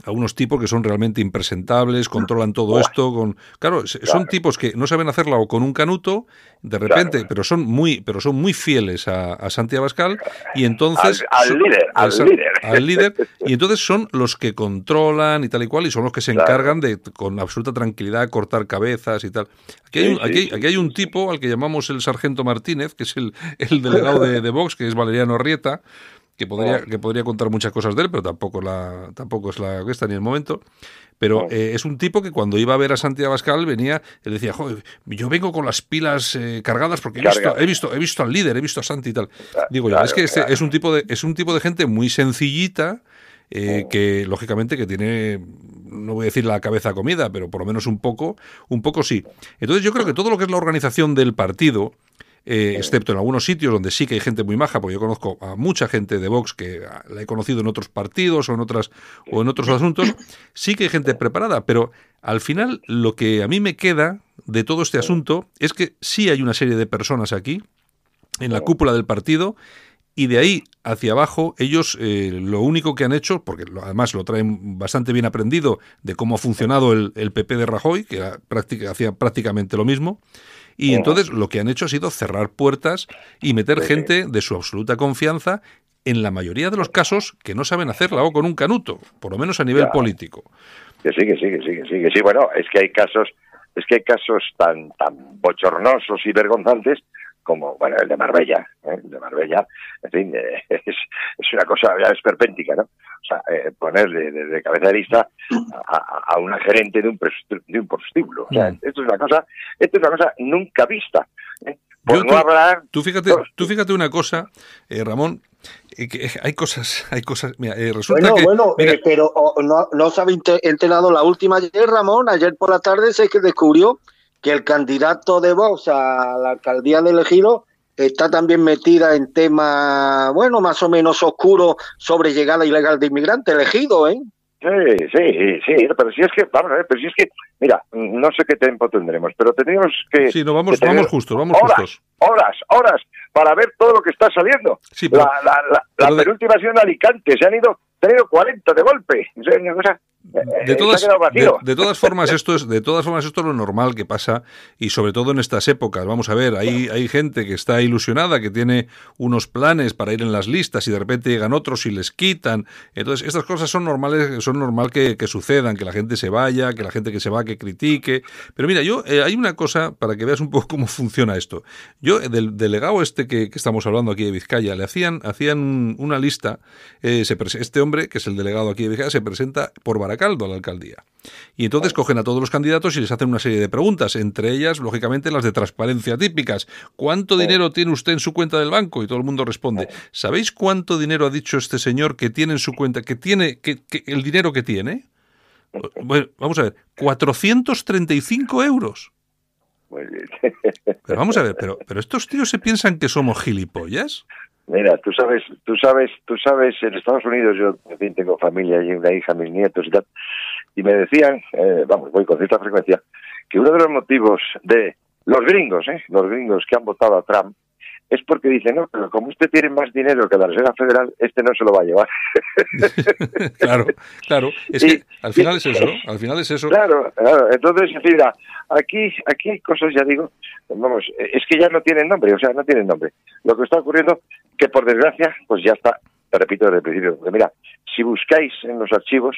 a unos tipos que son realmente impresentables, controlan todo esto, con claro, son tipos que no saben hacerla o con un canuto, de repente, Claro. pero son muy, pero son muy fieles a, a Santi Abascal y entonces Al- al son- líder, al líder. al líder, (laughs) y entonces son los que controlan y tal y cual y son los que se encargan de con absoluta tranquilidad cortar cabezas y tal. Aquí hay, un, aquí, aquí hay un tipo al que llamamos el sargento Martínez, que es el, el delegado (laughs) de, de Vox, que es Valeriano Rieta, que podría, que podría contar muchas cosas de él, pero tampoco, la, tampoco es la que está ni el momento. Pero eh, es un tipo que cuando iba a ver a Santiago Abascal venía, él decía, joder, yo vengo con las pilas eh, cargadas porque he visto, he, visto, he visto al líder, he visto a Santi y tal. Digo yo, claro, es que este claro. es un tipo de, es un tipo de gente muy sencillita, eh, Oh. que lógicamente que tiene, no voy a decir la cabeza comida, pero por lo menos un poco, un poco sí. Entonces yo creo que todo lo que es la organización del partido, eh, excepto en algunos sitios donde sí que hay gente muy maja, porque yo conozco a mucha gente de Vox que la he conocido en otros partidos o en otras o en otros asuntos, sí que hay gente preparada, pero al final lo que a mí me queda de todo este asunto es que sí hay una serie de personas aquí en la cúpula del partido y de ahí hacia abajo ellos eh, lo único que han hecho, porque además lo traen bastante bien aprendido de cómo ha funcionado el, PP de Rajoy, que hacía prácticamente lo mismo, y entonces lo que han hecho ha sido cerrar puertas y meter gente de su absoluta confianza en la mayoría de los casos que no saben hacerla o con un canuto, por lo menos a nivel político. Que sí, que sí, que sí, que sí, que sí. Bueno, es que hay casos, es que hay casos tan, tan bochornosos y vergonzantes como, bueno, el de Marbella, ¿eh? el de Marbella, en fin, eh, (laughs) es, es una cosa ya esperpéntica, ¿no? O sea, eh, poner de, de- de cabeza de lista a, a- una gerente de un, de un prostíbulo. O sea, Mm. esto es una cosa, esto es una cosa nunca vista. ¿eh? Por Yo no tú- hablar Tú fíjate, tú fíjate una cosa, eh, Ramón, eh, que hay cosas, (laughs) hay cosas. Mira, eh, resulta Bueno, que. bueno, mira, eh, pero oh, no, no se había ente- enterado la última ayer, Ramón. Ayer por la tarde se que descubrió que el candidato de Vox a la alcaldía de Ejido está también metida en temas, bueno, más o menos oscuros sobre llegada ilegal de inmigrantes. Elegido, ¿eh? Sí, sí, sí, pero si es que, vamos a ver, pero si es que, mira, no sé qué tiempo tendremos, pero tenemos que... sí, no, vamos, vamos justos, vamos horas, justos. Horas, horas, para ver todo lo que está saliendo. Sí, pero- la la, la, pero la de- penúltima ha sido en Alicante, se han ido, se han ido 40 de golpe. O sea, una cosa, De eh, todas, de, todas formas (laughs) esto es de todas formas esto es lo normal que pasa y sobre todo en estas épocas. Vamos a ver hay hay gente que está ilusionada que tiene unos planes para ir en las listas y de repente llegan otros y les quitan. Entonces estas cosas son normales son normal que, que sucedan que la gente se vaya que la gente que se va que critique. Pero mira yo eh, hay una cosa para que veas un poco cómo funciona esto. Yo eh, del delegado este que, que estamos hablando aquí de Vizcaya le hacían hacían un- una lista eh, se este hombre que es el delegado aquí de Vizcaya se presenta por Baracaldo a la alcaldía y entonces cogen a todos los candidatos y les hacen una serie de preguntas, entre ellas, lógicamente, las de transparencia típicas. ¿Cuánto dinero tiene usted en su cuenta del banco? Y todo el mundo responde. ¿Sabéis cuánto dinero ha dicho este señor que tiene en su cuenta, que tiene, que, que el dinero que tiene? (laughs) Bueno, vamos a ver, 435 euros. Muy bien. Pero vamos a ver, pero, pero estos tíos se piensan que somos gilipollas. Mira, tú sabes, tú sabes, tú sabes, en Estados Unidos yo, en tengo familia y una hija, mis nietos y tal, y me decían, eh, vamos, voy con cierta frecuencia, que uno de los motivos de los gringos, ¿eh? los gringos que han votado a Trump, es porque dicen, no, pero como usted tiene más dinero que la Reserva Federal, este no se lo va a llevar. (laughs) claro, claro. Es Y- que al final es eso, ¿no? Al final es eso. Claro, claro. Entonces, mira, aquí, aquí hay cosas, ya digo, vamos, es que ya no tienen nombre, o sea, no tienen nombre. Lo que está ocurriendo, que por desgracia, pues ya está te repito desde el principio, porque mira, si buscáis en los archivos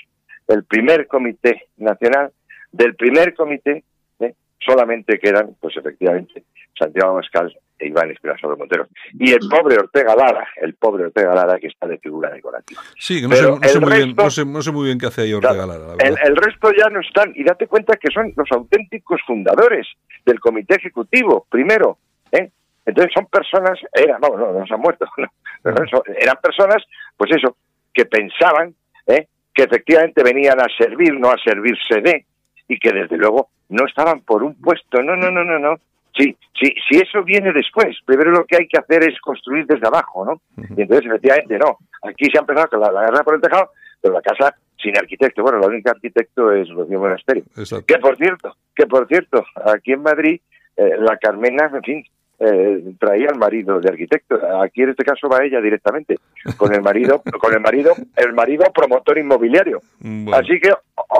el primer comité nacional, del primer comité ¿eh? solamente quedan, pues efectivamente, Santiago Mascal e Iván Espinosa Montero. Y el pobre Ortega Lara, el pobre Ortega Lara que está de figura decorativa. Sí, que no, sé, no sé muy bien, resto- no, sé, no sé muy bien qué hace ahí Ortega Lara, la el, resto ya no están, y date cuenta que son los auténticos fundadores del comité ejecutivo, primero. ¿eh? Entonces son personas, eran, vamos, no, no se han muerto, (laughs) no, eran personas, pues eso, que pensaban ¿eh? que efectivamente venían a servir, no a servirse de, y que desde luego no estaban por un puesto, no, no, no, no, no. Sí, sí, si eso viene después, primero lo que hay que hacer es construir desde abajo, ¿no? Y entonces, efectivamente, no. Aquí se ha empezado con la, la guerra por el tejado, pero la casa sin arquitecto. Bueno, la única arquitecto es Rocío Monasterio. Exacto. Que por cierto, que por cierto, aquí en Madrid, eh, la Carmena, en fin, eh, traía al marido de arquitecto. Aquí en este caso va ella directamente, con el marido, (laughs) con el marido, el marido promotor inmobiliario. Bueno. Así que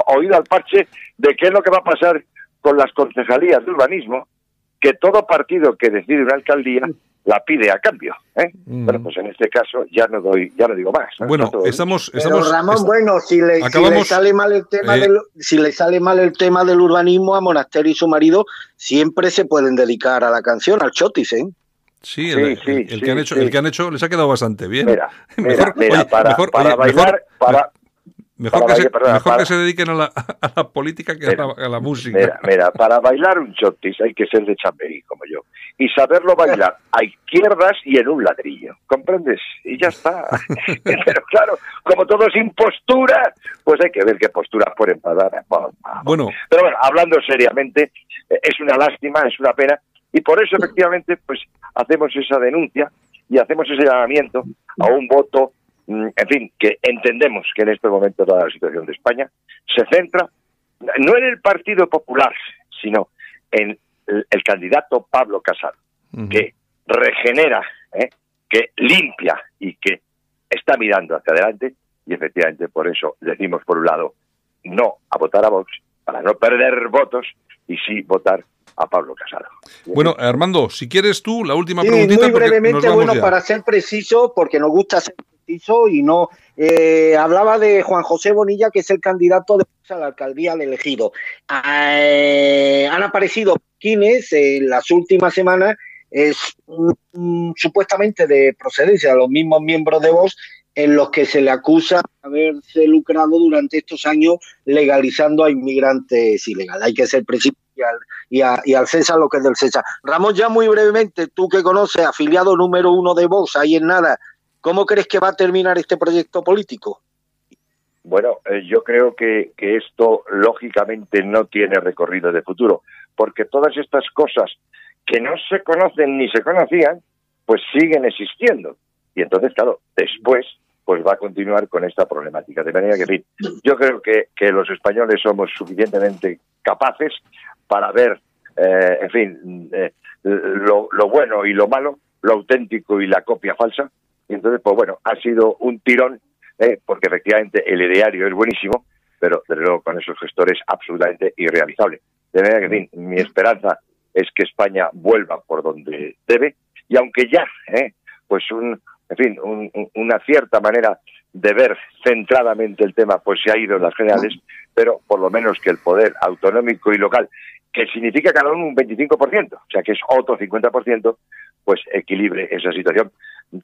oído al parche de qué es lo que va a pasar con las concejalías de urbanismo, que todo partido que decide una alcaldía la pide a cambio. ¿eh? Mm. Bueno, pues en este caso ya no doy, ya no digo más. ¿no? Bueno, dicho. estamos... Pero estamos Ramón, bueno, si le, si le sale mal el tema eh, del, si le sale mal el tema del urbanismo a Monasterio y su marido, siempre se pueden dedicar a la canción, al chotis, ¿eh? Sí, el, Sí, sí, el- el sí, que han hecho, sí. el que han hecho les ha quedado bastante bien. Mira, (laughs) mira, Mejor- mira, oye, para, mejor- para oye, bailar, mejor- para, Mejor, para que, se, bailar, perdona, mejor para- que se dediquen a la, (laughs) a la política que a Mira, la, a la música. Mira, mira, para bailar un chotis hay que ser de Chamberí, como yo, y saberlo bailar (laughs) a izquierdas y en un ladrillo, ¿comprendes? Y ya está. (laughs) Pero claro, como todo es impostura, pues hay que ver qué posturas pueden parar. Bueno, Pero bueno, hablando seriamente, eh, es una lástima, es una pena, y por eso efectivamente pues hacemos esa denuncia y hacemos ese llamamiento a un voto, en fin, que entendemos que en este momento toda la situación de España se centra no en el Partido Popular, sino en el, el candidato Pablo Casado, que regenera, ¿eh? que limpia y que está mirando hacia adelante, y efectivamente por eso decimos por un lado no a votar a Vox, para no perder votos, y sí votar a Pablo Casado. bueno, Armando, si quieres tú, la última Sí, preguntita. muy porque nos brevemente, vamos bueno, ya. para ser preciso, porque nos gusta ser preciso y no. eh, hablaba de Juan José Bonilla, que es el candidato de la alcaldía de elegido. Eh, han aparecido quienes en las últimas semanas, es supuestamente de procedencia de los mismos miembros de Vox, en los que se le acusa de haberse lucrado durante estos años legalizando a inmigrantes ilegales. Hay que ser preciso y al, y, a- y al César lo que es del César. Ramón, ya muy brevemente, tú que conoces, afiliado número uno de Vox, ahí en nada, ¿cómo crees que va a terminar este proyecto político? Bueno, eh, yo creo que, esto lógicamente no tiene recorrido de futuro, porque todas estas cosas que no se conocen ni se conocían, pues siguen existiendo. Y entonces, claro, después pues va a continuar con esta problemática. De manera que, en fin, yo creo que, los españoles somos suficientemente capaces para ver, eh, en fin, eh, lo bueno y lo malo, lo auténtico y la copia falsa. Y entonces, pues bueno, ha sido un tirón eh, porque efectivamente el ideario es buenísimo, pero desde luego con esos gestores absolutamente irrealizable. De manera que, en fin, mi esperanza es que España vuelva por donde debe y aunque ya, eh, pues un, en fin, un- un- una cierta manera de ver centradamente el tema, pues se ha ido en las generales, pero por lo menos que el poder autonómico y local, que significa cada uno un 25%, o sea que es otro 50%, pues equilibre esa situación,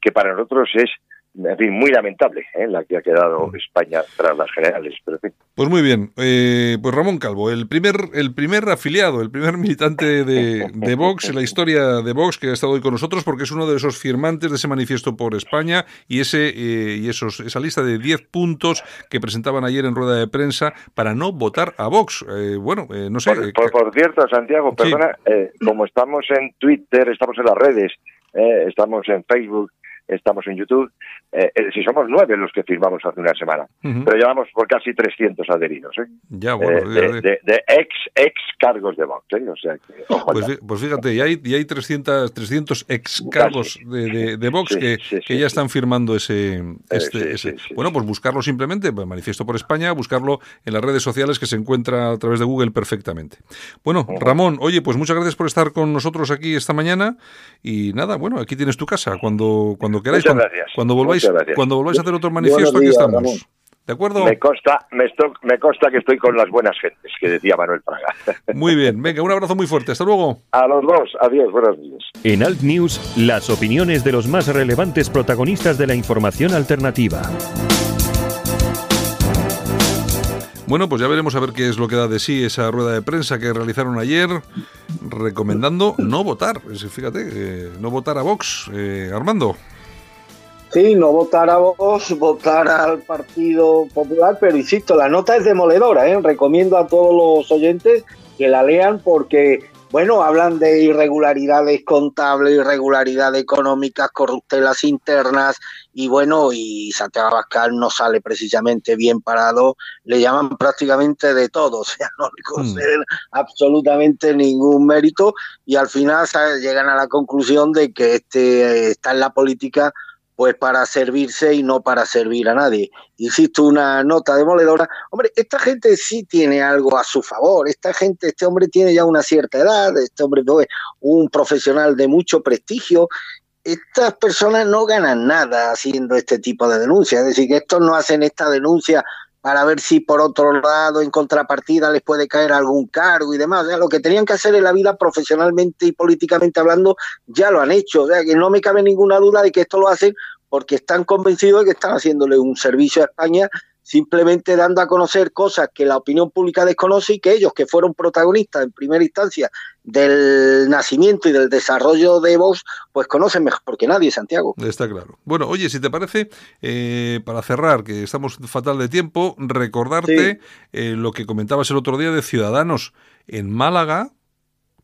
que para nosotros es, en fin, muy lamentable, ¿eh? la que ha quedado España tras las generales. Pero, en fin, Pues muy bien, eh, pues Ramón Calvo, el primer, el primer afiliado, el primer militante de, de Vox en la historia de Vox que ha estado hoy con nosotros porque es uno de esos firmantes de ese manifiesto por España y ese eh, y esos esa lista de 10 puntos que presentaban ayer en rueda de prensa para no votar a Vox. Eh, bueno, eh, no sé. Por, por- por cierto, Santiago, Sí. perdona, eh, como estamos en Twitter, estamos en las redes, eh, estamos en Facebook, estamos en YouTube, eh, eh, si somos nueve los que firmamos hace una semana, Ujú. pero llevamos por casi 300 adheridos, ¿eh? ya, bueno, Eh, ya, de, ya. de- de ex ex cargos de Vox, ¿eh? O sea que, ojo, Pues, pues fíjate, y hay, y hay 300, 300 ex cargos de, Vox Sí, que, sí, que sí, ya están firmando ese... este- sí, sí, bueno, pues buscarlo simplemente, pues, Manifiesto por España, buscarlo en las redes sociales que se encuentra a través de Google perfectamente. Bueno, Ramón, oye, pues muchas gracias por estar con nosotros aquí esta mañana y nada, bueno, aquí tienes tu casa cuando, cuando cuando queráis, Muchas cuando, gracias. cuando volváis, gracias. cuando volváis a hacer otro manifiesto, aquí estamos. Ramón. ¿De acuerdo? Me consta, me, esto- me consta que estoy con las buenas gentes, que decía Manuel Praga. (laughs) Muy bien, venga, un abrazo muy fuerte, hasta luego. A los dos, adiós, buenos días. En Alt News, las opiniones de los más relevantes protagonistas de la información alternativa. Bueno, pues ya veremos a ver qué es lo que da de sí esa rueda de prensa que realizaron ayer, recomendando no votar. Fíjate, eh, no votar a Vox. Eh, Armando. Sí, no votar a vos, (laughs) votar al Partido Popular, pero insisto, la nota es demoledora, ¿eh? recomiendo a todos los oyentes que la lean porque, bueno, hablan de irregularidades contables, irregularidades económicas, corruptelas internas, y bueno, y Santiago Abascal no sale precisamente bien parado, le llaman prácticamente de todo, (laughs) o sea, no le conceden absolutamente ningún mérito, y al final ¿sabes? llegan a la conclusión de que este eh, está en la política pues para servirse y no para servir a nadie. Insisto, una nota demoledora. Hombre, esta gente sí tiene algo a su favor. Esta gente, este hombre tiene ya una cierta edad, este hombre es un profesional de mucho prestigio. Estas personas no ganan nada haciendo este tipo de denuncias. Es decir, que estos no hacen esta denuncia para ver si por otro lado, en contrapartida, les puede caer algún cargo y demás. O sea, lo que tenían que hacer en la vida profesionalmente y políticamente hablando, ya lo han hecho. O sea, que no me cabe ninguna duda de que esto lo hacen porque están convencidos de que están haciéndole un servicio a España simplemente dando a conocer cosas que la opinión pública desconoce y que ellos, que fueron protagonistas en primera instancia del nacimiento y del desarrollo de Vox, pues conocen mejor que nadie, Santiago. Está claro. Bueno, oye, si te parece, eh, para cerrar, que estamos fatal de tiempo, recordarte Sí. eh, lo que comentabas el otro día de Ciudadanos en Málaga,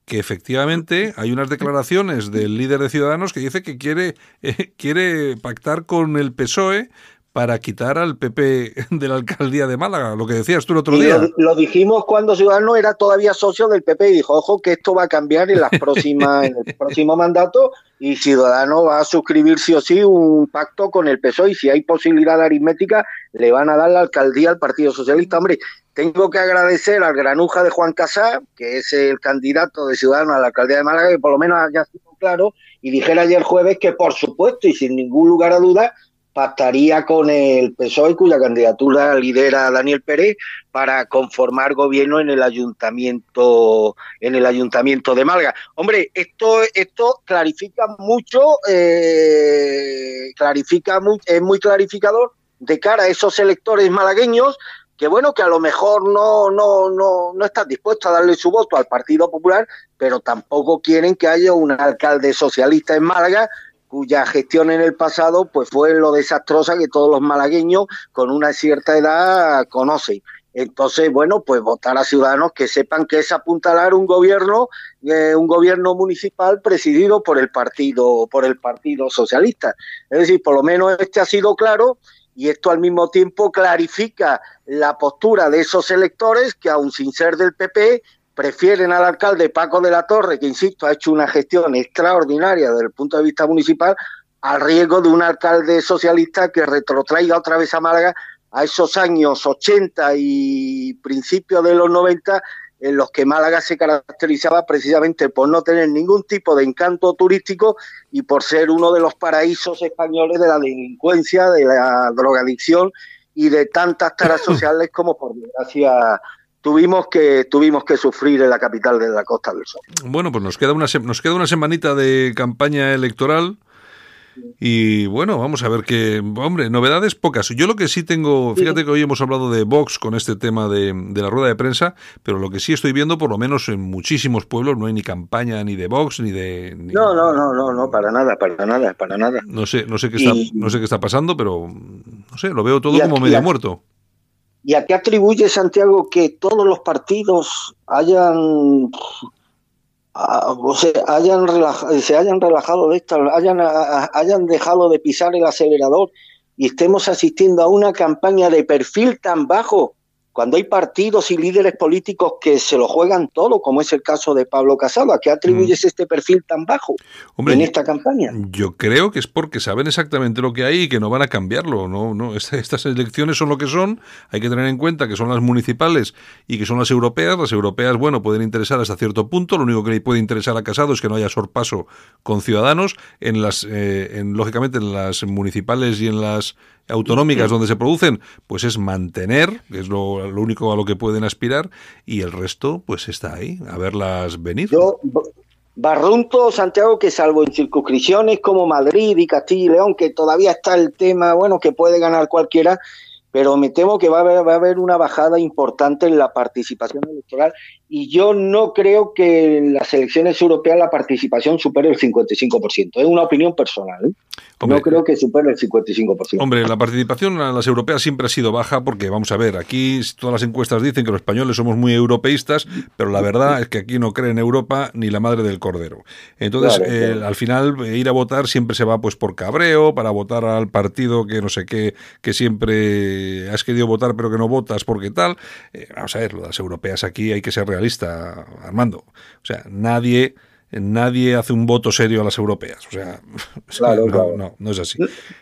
que efectivamente hay unas declaraciones del líder de Ciudadanos que dice que quiere, (laughs) eh, quiere pactar con el PSOE para quitar al PP (laughs) de la alcaldía de Málaga, lo que decías tú el otro Y día. lo, lo dijimos cuando Ciudadanos era todavía socio del PP y dijo, ojo, que esto va a cambiar en las próximas, en el (laughs) próximo mandato y Ciudadanos va a suscribir sí o sí un pacto con el PSOE y si hay posibilidad aritmética le van a dar la alcaldía al Partido Socialista. Hombre, tengo que agradecer al granuja de Juan Casá, que es el candidato de Ciudadanos a la alcaldía de Málaga, que por lo menos haya sido claro y dijera ayer jueves que por supuesto y sin ningún lugar a duda pactaría con el PSOE, cuya candidatura lidera Daniel Pérez, para conformar gobierno en el ayuntamiento, en el ayuntamiento de Málaga. Hombre, esto, esto clarifica mucho, eh, clarifica mu- es muy clarificador de cara a esos electores malagueños que bueno, que a lo mejor no, no, no, no están dispuestos a darle su voto al Partido Popular, pero tampoco quieren que haya un alcalde socialista en Málaga cuya gestión en el pasado pues fue lo desastrosa que todos los malagueños con una cierta edad conocen. Entonces, bueno, pues votar a ciudadanos que sepan que es apuntalar un gobierno, eh, un gobierno municipal presidido por el partido, por el Partido Socialista. Es decir, por lo menos este ha sido claro y esto al mismo tiempo clarifica la postura de esos electores que, aun sin ser del PP, prefieren al alcalde Paco de la Torre, que insisto, ha hecho una gestión extraordinaria desde el punto de vista municipal, al riesgo de un alcalde socialista que retrotraiga otra vez a Málaga a esos años 80 y principios de los 90 en los que Málaga se caracterizaba precisamente por no tener ningún tipo de encanto turístico y por ser uno de los paraísos españoles de la delincuencia, de la drogadicción y de tantas taras (coughs) sociales como por desgracia tuvimos que tuvimos que sufrir en la capital de la Costa del Sol. Bueno, pues nos queda una nos queda una semanita de campaña electoral y bueno, vamos a ver qué, hombre, novedades pocas. Yo lo que sí tengo, fíjate que hoy hemos hablado de Vox con este tema de, de la rueda de prensa, pero lo que sí estoy viendo, por lo menos en muchísimos pueblos, no hay ni campaña ni de Vox ni de ni- No, no, no, no, no, para nada, para nada, para nada. no sé, no sé qué está, Y- no sé qué está pasando, pero no sé, lo veo todo como medio muerto. ¿Y a qué atribuye Santiago que todos los partidos hayan, ah, hayan se hayan relajado de esta, hayan, ah, hayan dejado de pisar el acelerador y estemos asistiendo a una campaña de perfil tan bajo cuando hay partidos y líderes políticos que se lo juegan todo, como es el caso de Pablo Casado. ¿A qué atribuyes este perfil tan bajo Hombre, en esta campaña? Yo creo que es porque saben exactamente lo que hay y que no van a cambiarlo. No, no. Esta- Estas elecciones son lo que son. Hay que tener en cuenta que son las municipales y que son las europeas. Las europeas, bueno, pueden interesar hasta cierto punto. Lo único que le puede interesar a Casado es que no haya sorpaso con ciudadanos. En las, eh, en, lógicamente, en las municipales y en las autonómicas donde se producen, pues es mantener, que es lo, lo único a lo que pueden aspirar, y el resto, pues está ahí, a verlas venir. Yo barrunto, Santiago, que salvo en circunscripciones como Madrid y Castilla y León, que todavía está el tema, bueno, que puede ganar cualquiera, pero me temo que va a haber, va a haber una bajada importante en la participación electoral y yo no creo que en las elecciones europeas la participación supere el 55%. Es una opinión personal. ¿eh? Hombre, no creo que supere el 55%. Hombre, la participación a las europeas siempre ha sido baja porque, vamos a ver, aquí todas las encuestas dicen que los españoles somos muy europeístas, pero la verdad es que aquí no cree en Europa ni la madre del cordero. Entonces, Claro, eh, claro. al final, eh, ir a votar siempre se va pues por cabreo, para votar al partido que no sé qué, que siempre has querido votar pero que no votas porque tal. Eh, vamos a ver, las europeas aquí hay que ser realista, Armando. O sea, nadie... Nadie hace un voto serio a las europeas. O sea, (laughs) Claro, no, claro. no, no es así.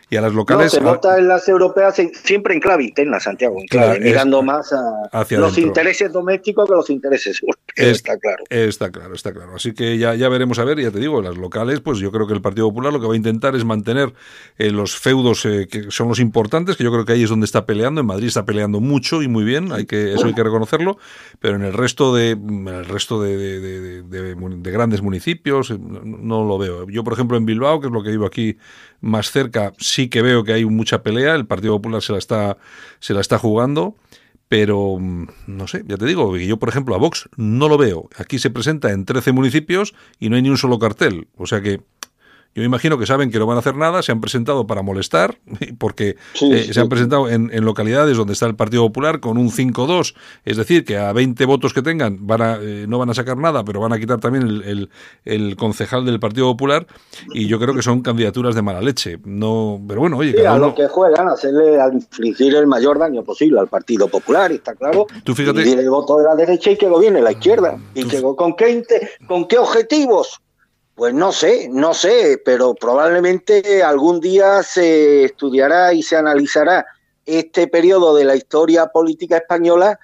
Y a las No, locales. se a- vota en las europeas en- siempre en clave interna, Santiago, en clave, Claro, es- mirando más a hacia los intereses domésticos que los intereses (laughs) Es- está claro. Está claro, está claro. Así que ya, ya veremos a ver, ya te digo, en las locales, pues yo creo que el Partido Popular lo que va a intentar es mantener eh, los feudos eh, que son los importantes, que yo creo que ahí es donde está peleando. En Madrid está peleando mucho y muy bien, hay que, eso hay que reconocerlo, pero en el resto de en el resto de- de grandes municipios eh, no, lo veo. Yo, por ejemplo, en Bilbao, que es lo que vivo aquí más cerca, sí que veo que hay mucha pelea. El Partido Popular se la está, se la está jugando. Pero, mm, no sé, ya te digo, yo, por ejemplo, a Vox no lo veo. Aquí se presenta en 13 municipios y no hay ni un solo cartel. O sea que yo me imagino que saben que no van a hacer nada, se han presentado para molestar, (laughs) porque Sí, eh, sí. se han presentado en, en localidades donde está el Partido Popular con un 5-2, es decir, que a 20 votos que tengan van a, eh, no van a sacar nada, pero van a quitar también el, el- el concejal del Partido Popular, y yo creo que son candidaturas de mala leche. No, pero bueno, oye, Sí, cada a lo que juegan, hacerle, a infligir el mayor daño posible al Partido Popular, y está claro. Tú fíjate- Dividir el voto de la derecha y que gobierne la izquierda. ¿Y Tú- que, con, qué, con qué objetivos? Pues no sé, no sé, pero probablemente algún día se estudiará y se analizará este periodo de la historia política española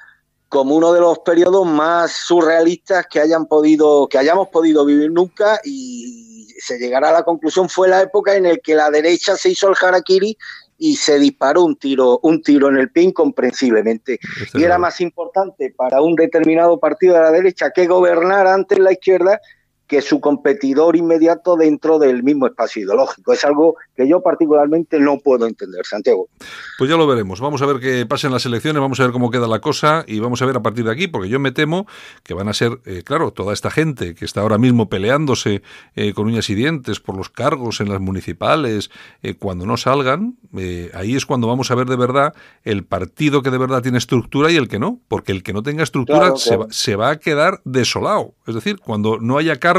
como uno de los periodos más surrealistas que hayan podido, que hayamos podido vivir nunca y se llegará a la conclusión fue la época en la que la derecha se hizo el harakiri y se disparó un tiro, un tiro en el pie incomprensiblemente. Y era más importante para un determinado partido de la derecha que gobernar antes la izquierda que su competidor inmediato dentro del mismo espacio ideológico. Es algo que yo particularmente no puedo entender, Santiago. Pues ya lo veremos. Vamos a ver qué pasa en las elecciones, vamos a ver cómo queda la cosa y vamos a ver a partir de aquí, porque yo me temo que van a ser, eh, claro, toda esta gente que está ahora mismo peleándose eh, con uñas y dientes por los cargos en las municipales, eh, cuando no salgan, ahí es cuando vamos a ver de verdad el partido que de verdad tiene estructura y el que no, porque el que no tenga estructura Claro, se, va, se va a quedar desolado. Es decir, cuando no haya cargos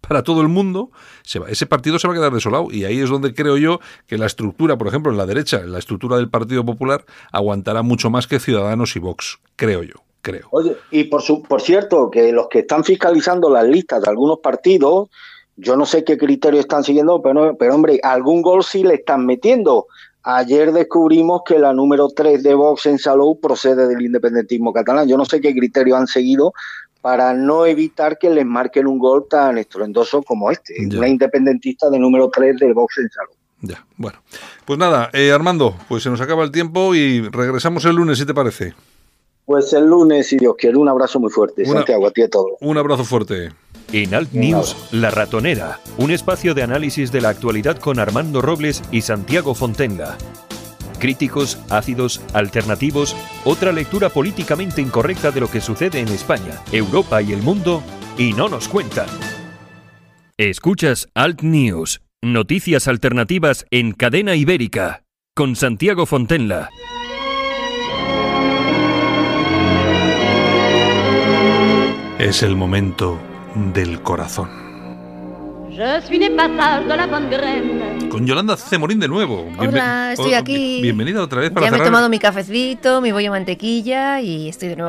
para todo el mundo, se va- ese partido se va a quedar desolado. Y ahí es donde creo yo que la estructura, por ejemplo, en la derecha, la estructura del Partido Popular, aguantará mucho más que Ciudadanos y Vox. Creo yo, creo. Oye, y por, su, por cierto, que los que están fiscalizando las listas de algunos partidos, yo no sé qué criterio están siguiendo, pero, pero hombre, algún gol sí le están metiendo. Ayer descubrimos que la número 3 de Vox en Salou procede del independentismo catalán. Yo no sé qué criterio han seguido para no evitar que les marquen un gol tan estruendoso como este. Ya. Una independentista de número 3 de Vox en Salou. Ya, bueno. Pues nada, eh, Armando, pues se nos acaba el tiempo y regresamos el lunes, si te parece. Pues el lunes, si Dios quiere, un abrazo muy fuerte. Una- Santiago, a ti a todos. Un abrazo fuerte. En Alt News, La Ratonera, un espacio de análisis de la actualidad con Armando Robles y Santiago Fontenga. Críticos, ácidos, alternativos, otra lectura políticamente incorrecta de lo que sucede en España, Europa y el mundo, y no nos cuentan. Escuchas Alt News, noticias alternativas en cadena ibérica, con Santiago Fontenla. Es el momento del corazón. Con Yolanda Cemorín de nuevo. Bienve- Hola, estoy oh, aquí. Bienvenida otra vez para Ya me he cerrar tomado mi cafecito, mi bollo de mantequilla y estoy de nuevo